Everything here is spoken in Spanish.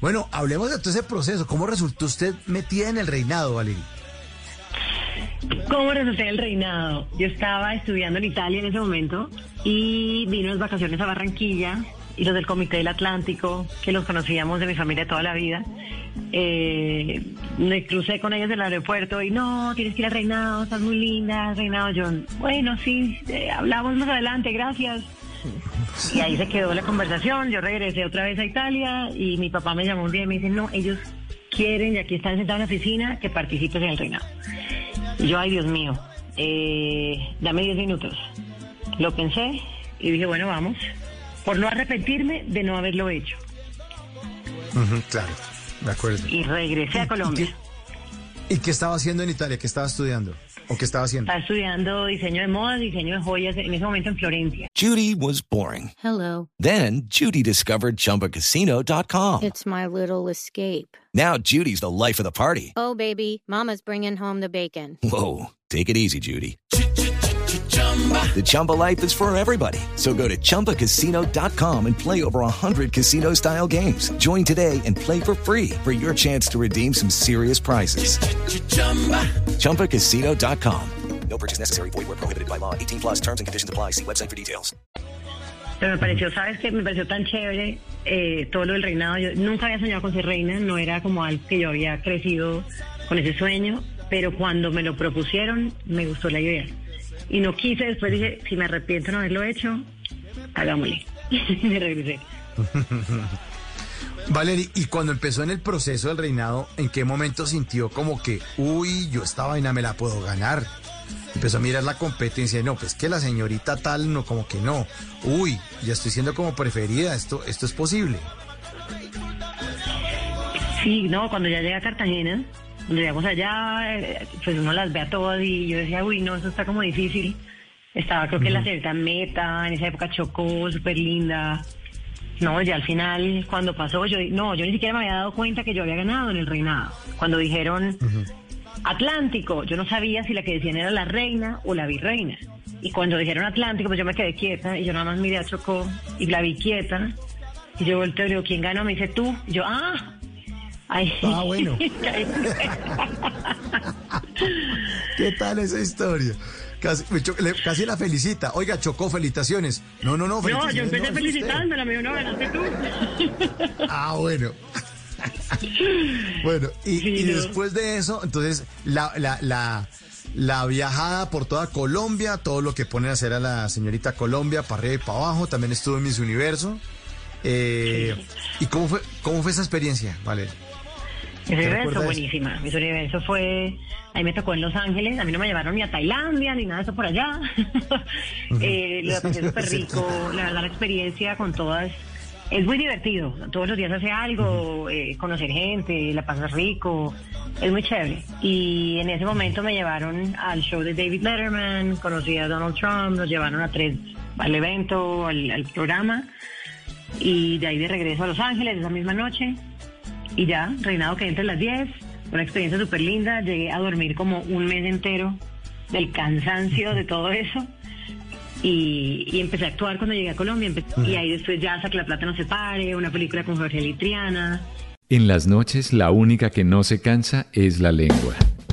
Bueno, hablemos de todo ese proceso. ¿Cómo resultó usted metida en el reinado, Valeria? ¿Cómo resulté el reinado? Yo estaba estudiando en Italia en ese momento y vino las vacaciones a Barranquilla y los del Comité del Atlántico, que los conocíamos de mi familia toda la vida. Eh, me crucé con ellos en el aeropuerto y no, tienes que ir al reinado, estás muy linda, reinado. Yo, bueno, sí, eh, hablamos más adelante, gracias. Y ahí se quedó la conversación. Yo regresé otra vez a Italia y mi papá me llamó un día y me dice, no, ellos quieren, y aquí están sentados en la oficina, que participes en el reinado. Y yo, ay Dios mío, eh, dame 10 minutos. Lo pensé y dije, bueno, vamos. Por no arrepentirme de no haberlo hecho. Claro, de acuerdo. Y regresé a Colombia. ¿Y qué estaba haciendo en Italia? ¿Qué estaba estudiando? ¿O qué estaba haciendo? Estaba estudiando diseño de moda, diseño de joyas, en ese momento en Florencia. Judy was boring. Hello. Then Judy discovered ChumbaCasino.com. It's my little escape. Now Judy's the life of the party. Oh, baby, Mama's bringing home the bacon. Whoa, take it easy, Judy. The Chumba life is for everybody. So go to ChumbaCasino.com and play over 100 casino-style games. Join today and play for free for your chance to redeem some serious prizes. ChumbaCasino.com. No purchase necessary. Void where prohibited by law. 18 plus terms and conditions apply. See website for details. Pero me pareció, ¿sabes qué? Me pareció tan chévere eh, todo lo del reinado. Yo nunca había soñado con ser reina, no era como algo que yo había crecido con ese sueño, pero cuando me lo propusieron, me gustó la idea. Y no quise, después dije, si me arrepiento de no haberlo hecho, hagámosle. y me regresé. Valeria, y cuando empezó en el proceso del reinado, ¿en qué momento sintió como que, uy, yo esta vaina me la puedo ganar? Empezó a mirar la competencia y no, pues que la señorita tal, no, como que no. Uy, ya estoy siendo como preferida, esto, esto es posible. Sí, no, cuando ya llegué a Cartagena, llegamos allá, eh, pues uno las ve a todas y yo decía, uy, no, eso está como difícil. Estaba creo que la señorita Meta, en esa época chocó, súper linda. No, ya al final, cuando pasó, yo no, yo ni siquiera me había dado cuenta que yo había ganado en el reinado. Cuando dijeron Atlántico, yo no sabía si la que decían era la reina o la virreina. Y cuando dijeron Atlántico, pues yo me quedé quieta y yo nada más miré a Chocó y la vi quieta. Y yo volteo y le digo, ¿quién ganó? Me dice tú. Y yo, ah. Ay. Ah, bueno. ¿Qué tal esa historia? Casi, le- casi la felicita. Oiga, Chocó, felicitaciones. No, no, no, no, yo empecé no, felicitándola, me dijo, no, ganaste tú. Ah, bueno. bueno, y, Sí, y no. después de eso, entonces, la, la, la, la viajada por toda Colombia, todo lo que ponen a hacer a la señorita Colombia, para arriba y para abajo, también estuvo en Miss Universo. Eh, ¿Y cómo fue, cómo fue esa experiencia, Valeria? Mi ¿Te universo buenísima. Mi universo fue, ahí me tocó en Los Ángeles, a mí no me llevaron ni a Tailandia ni nada de eso por allá. eh, lo pasé súper rico, la verdad la experiencia con todas es muy divertido. Todos los días hace algo, eh, conocer gente, la pasas rico, es muy chévere. Y en ese momento me llevaron al show de David Letterman, conocí a Donald Trump, nos llevaron a tres al evento, al, al programa. Y de ahí de regreso a Los Ángeles esa misma noche. Y ya, reinado que entre las 10, una experiencia súper linda. Llegué a dormir como un mes entero del cansancio de todo eso. Y, y empecé a actuar cuando llegué a Colombia. Y ahí después ya Hasta que la plata no se pare, una película con Jorge Litriana. En las noches la única que no se cansa es la lengua.